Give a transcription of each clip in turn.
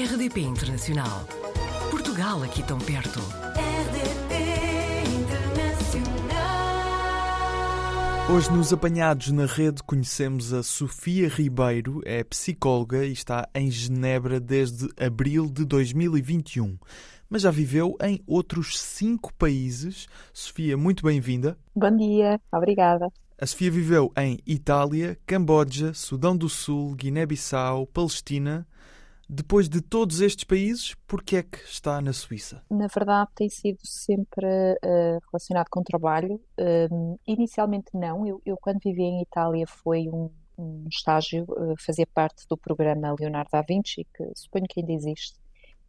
RDP Internacional. Portugal aqui tão perto. RDP Internacional. Hoje, nos Apanhados na Rede, conhecemos a Sofia Ribeiro, é psicóloga e está em Genebra desde abril de 2021. Mas já viveu em outros cinco países. Sofia, muito bem-vinda. Bom dia, obrigada. A Sofia viveu em Itália, Camboja, Sudão do Sul, Guiné-Bissau, Palestina. Depois de todos estes países, por que é que está na Suíça? Na verdade, tem sido sempre uh, relacionado com trabalho. Uh, inicialmente, não. Eu, eu, quando vivia em Itália, foi um, um estágio, uh, fazia parte do programa Leonardo da Vinci, que suponho que ainda existe.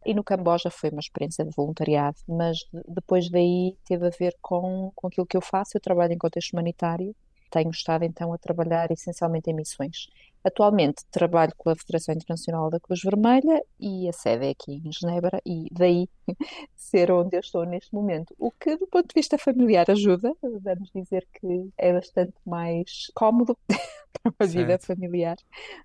E no Camboja foi uma experiência de voluntariado, mas depois daí teve a ver com, com aquilo que eu faço. Eu trabalho em contexto humanitário tenho estado então a trabalhar essencialmente em missões. Atualmente trabalho com a Federação Internacional da Cruz Vermelha e a sede é aqui em Genebra e daí ser onde eu estou neste momento. O que do ponto de vista familiar ajuda, vamos dizer que é bastante mais cómodo para uma vida familiar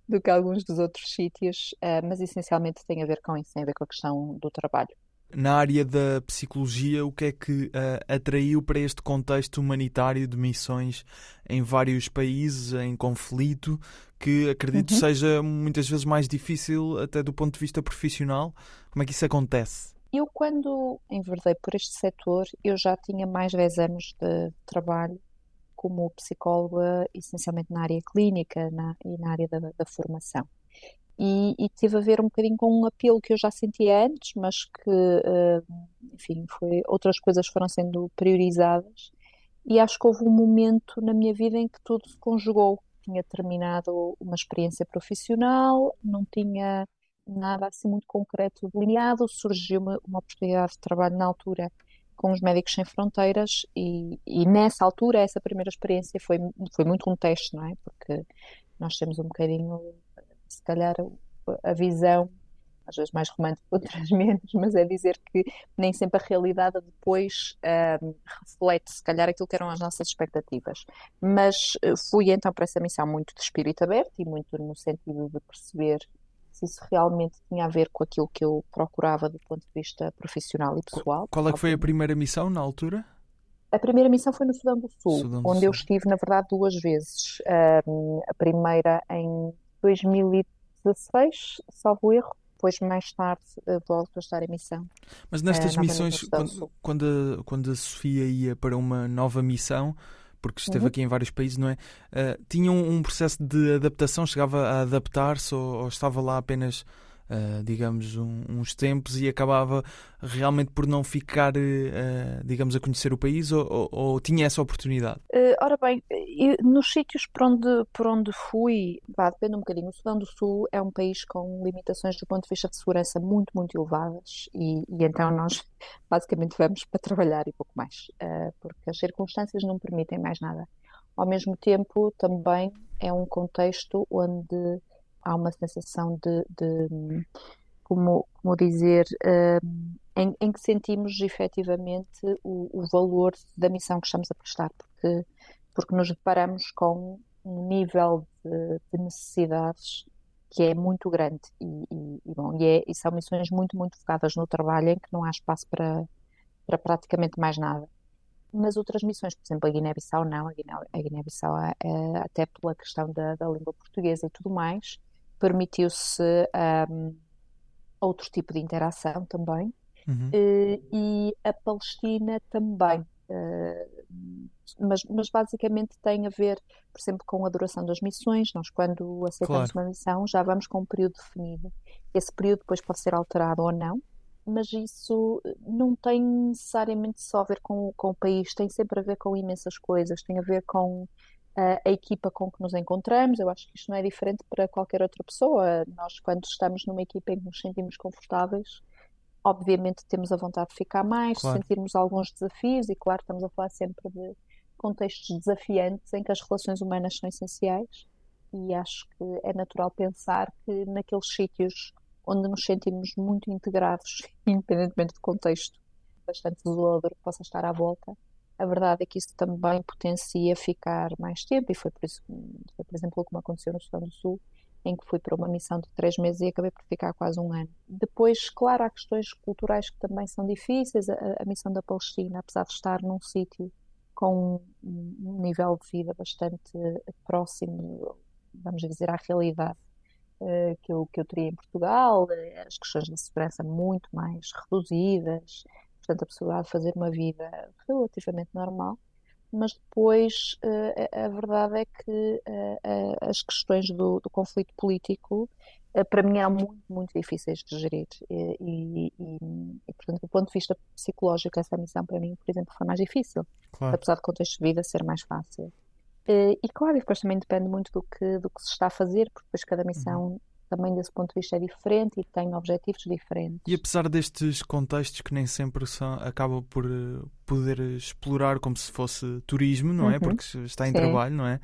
do que alguns dos outros sítios, eh, mas essencialmente tem a ver com isso, tem a ver com a questão do trabalho. Na área da psicologia, o que é que uh, atraiu para este contexto humanitário de missões em vários países em conflito, que acredito uhum. seja muitas vezes mais difícil até do ponto de vista profissional? Como é que isso acontece? Eu, quando enverdei por este setor, eu já tinha mais de 10 anos de trabalho como psicóloga, essencialmente na área clínica na, e na área da, da formação e, e, teve a ver um bocadinho com um apelo que eu já sentia antes, mas que, uh, enfim, foi, outras coisas foram sendo priorizadas. E acho que houve um momento na minha vida em que tudo se conjugou. Tinha terminado uma experiência profissional, não tinha nada assim muito concreto delineado, surgiu uma, uma oportunidade de trabalho na altura com os Médicos Sem Fronteiras e, e, nessa altura, essa primeira experiência foi, foi muito um teste, não é? Porque nós temos um bocadinho se calhar a visão, às vezes mais romântica, outras menos, mas é dizer que nem sempre a realidade depois um, reflete, se calhar, aquilo que eram as nossas expectativas. Mas eh, fui então para essa missão muito de espírito aberto e muito no sentido de perceber se isso realmente tinha a ver com aquilo que eu procurava do ponto de vista profissional e pessoal. Qual é que foi a primeira missão na altura? A primeira missão foi no Sudão do Sul, Sudão do onde Sul. eu estive, na verdade, duas vezes. Um, a primeira em 2016, salvo erro, depois mais tarde uh, volto a estar em missão. Mas nestas uh, missões, quando, quando, a, quando a Sofia ia para uma nova missão, porque esteve uhum. aqui em vários países, não é? Uh, tinha um, um, processo de adaptação, chegava a adaptar-se ou, ou, estava lá apenas uh, digamos, um, uns tempos e acabava realmente por não ficar, uh, digamos, a conhecer o país ou, ou, ou tinha essa oportunidade? Ora bem, nos sítios por onde, por onde fui, vá, depende um bocadinho. O Sudão do Sul é um país com limitações do ponto de vista de segurança muito, muito elevadas e, e então nós basicamente vamos para trabalhar e pouco mais, porque as circunstâncias não permitem mais nada. Ao mesmo tempo, também é um contexto onde há uma sensação de, de como, como, dizer, uh, em, em, que sentimos efetivamente o, o, valor da missão que estamos a prestar, porque, porque nos deparamos com um nível de, de necessidades que é muito grande e, e, e bom, e, é, e, são missões muito, muito focadas no trabalho em que não há espaço para, para praticamente mais nada. Mas outras missões, por exemplo, a Guiné-Bissau não, a Guiné-Bissau Guiné é, até pela questão da, da língua portuguesa e tudo mais, permitiu-se um, outro tipo de interação também. Uhum. Uh, e a Palestina também. Uh, mas, mas, basicamente tem a ver, por exemplo, com a duração das missões. Nós, quando aceitamos claro. uma missão, já vamos com um período definido. Esse período depois pode ser alterado ou não, mas isso não tem necessariamente só a ver com, com o país, tem sempre a ver com imensas coisas. Tem a ver com a equipa com que nos encontramos. Eu acho que isto não é diferente para qualquer outra pessoa. Nós, quando estamos numa equipa em que nos sentimos confortáveis, obviamente temos a vontade de ficar mais, claro. sentirmos alguns desafios, e claro, estamos a falar sempre de contextos desafiantes em que as relações humanas são essenciais. E acho que é natural pensar que naqueles sítios onde nos sentimos muito integrados, independentemente do contexto bastante desolador que possa estar à volta, a verdade é que isso também potencia ficar mais tempo, e foi por isso, foi, por exemplo, como aconteceu no Sudão do Sul, em que fui para uma missão de três meses e acabei por ficar quase um ano. Depois, claro, há questões culturais que também são difíceis. A, a missão da Palestina, apesar de estar num sítio com um nível de vida bastante próximo, vamos dizer, à realidade uh, que, eu, que eu teria em Portugal, eh, as questões de segurança muito mais reduzidas, portanto, a possibilidade de fazer uma vida relativamente normal mas depois uh, a, verdade é que uh, as questões do, do conflito político uh, para mim eram muito, muito difíceis de gerir. E, e, e, e, portanto do ponto de vista psicológico essa missão para mim, por exemplo, foi mais difícil claro. apesar do contexto de vida ser mais fácil. E claro, depois também depende muito do que, do que se está a fazer porque depois cada missão uhum também desse ponto de vista é diferente e tem objetivos diferentes. E apesar destes contextos que nem sempre são, acaba por eh, poder explorar como se fosse turismo, não é? Uhum. Porque está em Sim. trabalho, não é?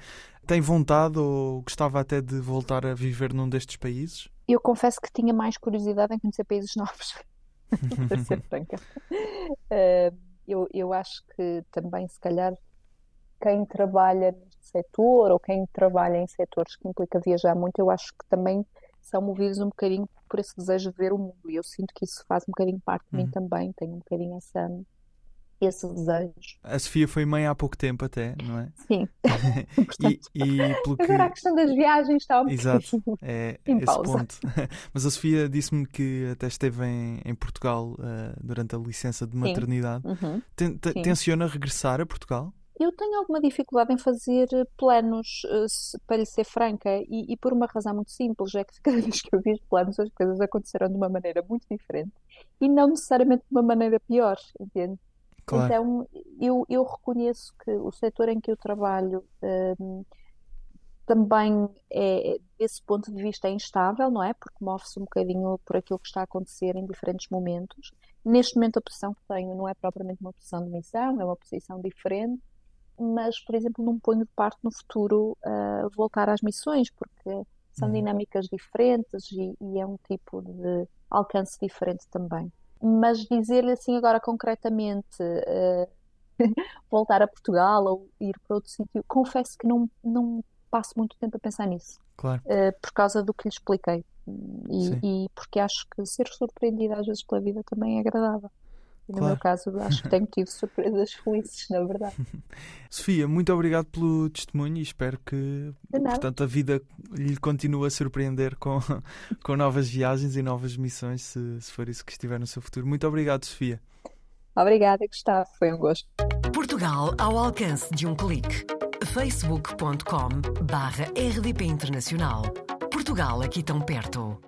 Tem vontade ou gostava até de voltar a viver num destes países? Eu confesso que tinha mais curiosidade em conhecer países novos, para ser franca. Uh, eu, eu acho que também, se calhar, quem trabalha neste setor ou quem trabalha em setores que implica viajar muito, eu acho que também são movidos um bocadinho por esse desejo de ver o mundo. E eu sinto que isso faz um bocadinho parte de mim uhum. também, tenho um bocadinho essa, esse desejo. A Sofia foi mãe há pouco tempo até, não é? Sim. E, e que... Agora a questão das viagens está um Exato, é em esse pausa. ponto. Mas a Sofia disse-me que até esteve em, em Portugal uh, durante a licença de maternidade. Uhum. Ten, tenciona regressar a Portugal? Eu tenho alguma dificuldade em fazer planos, eh, para lhe ser franca, e, e, por uma razão muito simples, é que cada vez que eu os planos as coisas aconteceram de uma maneira muito diferente e não necessariamente de uma maneira pior, entende? Claro. Então eu, eu reconheço que o setor em que eu trabalho um, também é, desse ponto de vista, é instável, não é? Porque move-se um bocadinho por aquilo que está a acontecer em diferentes momentos. Neste momento, a posição que tenho não é propriamente uma posição de missão, é uma posição diferente mas, por exemplo, não ponho de parte no futuro uh, voltar às missões, porque são uhum. dinâmicas diferentes e, e, é um tipo de alcance diferente também. Mas dizer-lhe assim agora concretamente uh, voltar a Portugal ou ir para outro sítio, confesso que não, não passo muito tempo a pensar nisso. Claro. Uh, por causa do que lhe expliquei. E, e, porque acho que ser surpreendida às vezes pela vida também é agradável. E no claro. meu caso, acho que tenho tido surpresas felizes, na verdade. Sofia, muito obrigado pelo testemunho e espero que portanto, a vida lhe continue a surpreender com, com novas viagens e novas missões, se, se for isso que estiver no seu futuro. Muito obrigado, Sofia. Obrigada, Gustavo. Foi um gosto. Portugal ao alcance de um clique. facebook.com barra rdp internacional. Portugal aqui tão perto.